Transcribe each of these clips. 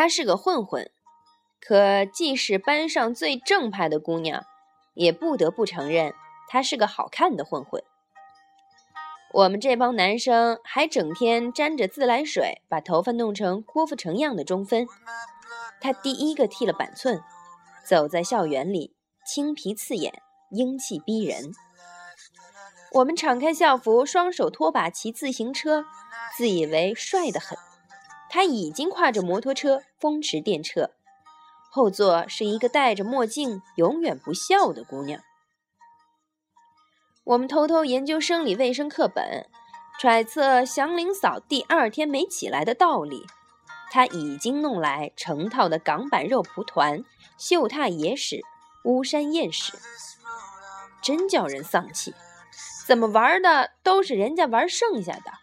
她是个混混，可既是班上最正派的姑娘，也不得不承认她是个好看的混混。我们这帮男生还整天沾着自来水，把头发弄成郭富城样的中分。他第一个剃了板寸，走在校园里，青皮刺眼，英气逼人。我们敞开校服，双手拖把骑自行车，自以为帅得很。他已经挎着摩托车风驰电掣，后座是一个戴着墨镜、永远不笑的姑娘。我们偷偷研究生理卫生课本，揣测祥林嫂第二天没起来的道理。他已经弄来成套的港版肉蒲团、秀榻野史、巫山艳史，真叫人丧气。怎么玩的都是人家玩剩下的。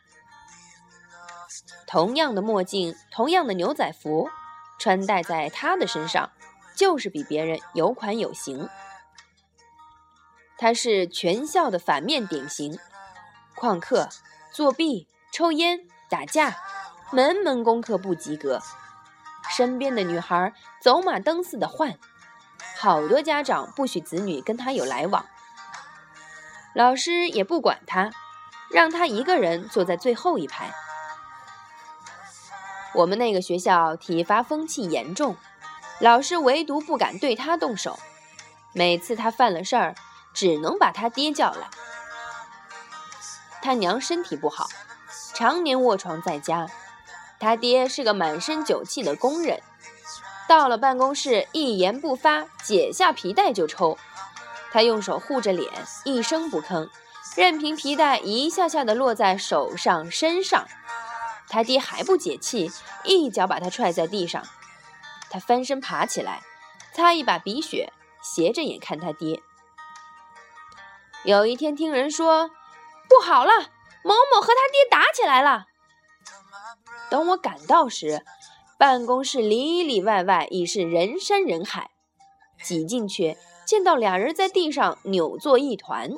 同样的墨镜，同样的牛仔服，穿戴在他的身上，就是比别人有款有型。他是全校的反面典型，旷课、作弊、抽烟、打架，门门功课不及格。身边的女孩走马灯似的换，好多家长不许子女跟他有来往。老师也不管他，让他一个人坐在最后一排。我们那个学校体罚风气严重，老师唯独不敢对他动手。每次他犯了事儿。只能把他爹叫来。他娘身体不好，常年卧床在家。他爹是个满身酒气的工人，到了办公室一言不发，解下皮带就抽。他用手护着脸，一声不吭，任凭皮带一下下的落在手上、身上。他爹还不解气，一脚把他踹在地上。他翻身爬起来，擦一把鼻血，斜着眼看他爹。有一天听人说，不好了，某某和他爹打起来了。等我赶到时，办公室里里外外已是人山人海。挤进去，见到俩人在地上扭作一团，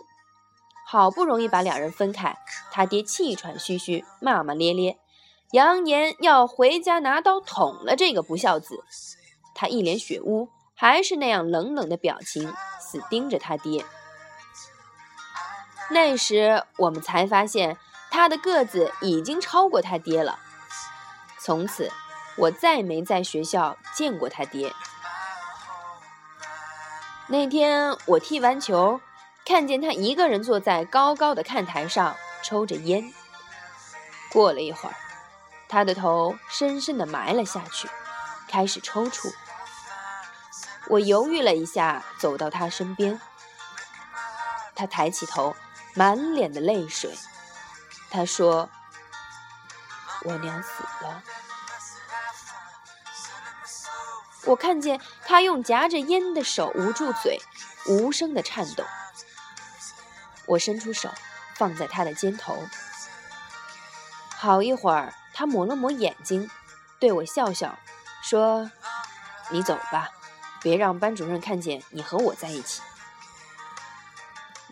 好不容易把两人分开。他爹气喘吁吁，骂骂咧咧，扬言要回家拿刀捅了这个不孝子。他一脸血污，还是那样冷冷的表情，死盯着他爹。那时我们才发现，他的个子已经超过他爹了。从此，我再没在学校见过他爹。那天我踢完球，看见他一个人坐在高高的看台上抽着烟。过了一会儿，他的头深深地埋了下去，开始抽搐。我犹豫了一下，走到他身边。他抬起头。满脸的泪水，他说：“我娘死了。”我看见他用夹着烟的手捂住嘴，无声的颤抖。我伸出手放在他的肩头，好一会儿，他抹了抹眼睛，对我笑笑，说：“你走吧，别让班主任看见你和我在一起。”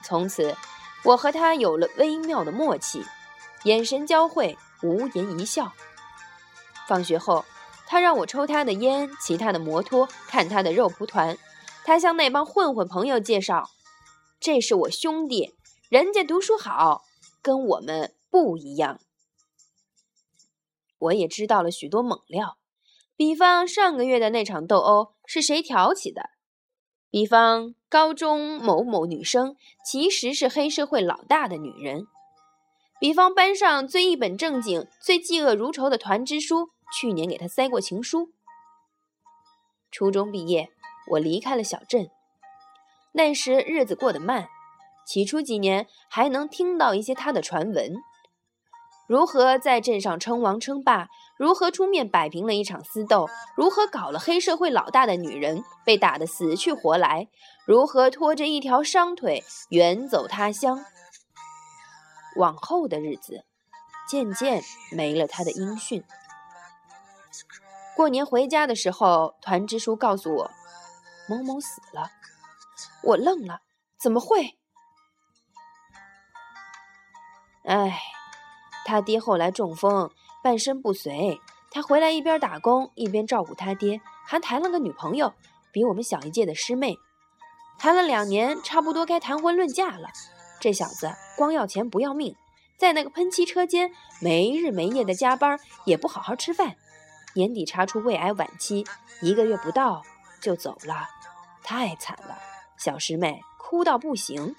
从此。我和他有了微妙的默契，眼神交汇，无言一笑。放学后，他让我抽他的烟，骑他的摩托，看他的肉蒲团。他向那帮混混朋友介绍：“这是我兄弟，人家读书好，跟我们不一样。”我也知道了许多猛料，比方上个月的那场斗殴是谁挑起的。比方，高中某某女生其实是黑社会老大的女人；比方，班上最一本正经、最嫉恶如仇的团支书去年给他塞过情书。初中毕业，我离开了小镇，那时日子过得慢，起初几年还能听到一些他的传闻。如何在镇上称王称霸？如何出面摆平了一场私斗？如何搞了黑社会老大的女人被打得死去活来？如何拖着一条伤腿远走他乡？往后的日子，渐渐没了他的音讯。过年回家的时候，团支书告诉我，某某死了。我愣了，怎么会？哎。他爹后来中风，半身不遂，他回来一边打工一边照顾他爹，还谈了个女朋友，比我们小一届的师妹。谈了两年，差不多该谈婚论嫁了。这小子光要钱不要命，在那个喷漆车间没日没夜的加班，也不好好吃饭。年底查出胃癌晚期，一个月不到就走了，太惨了。小师妹哭到不行。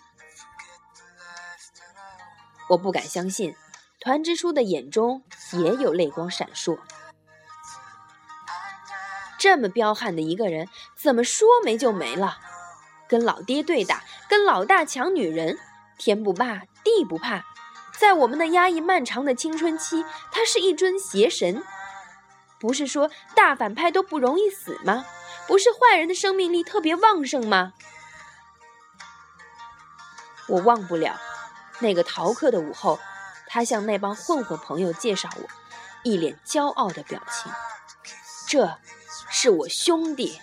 我不敢相信，团支书的眼中也有泪光闪烁。这么彪悍的一个人，怎么说没就没了？跟老爹对打，跟老大抢女人，天不怕地不怕。在我们的压抑漫长的青春期，他是一尊邪神。不是说大反派都不容易死吗？不是坏人的生命力特别旺盛吗？我忘不了那个逃课的午后，他向那帮混混朋友介绍我，一脸骄傲的表情。这，是我兄弟。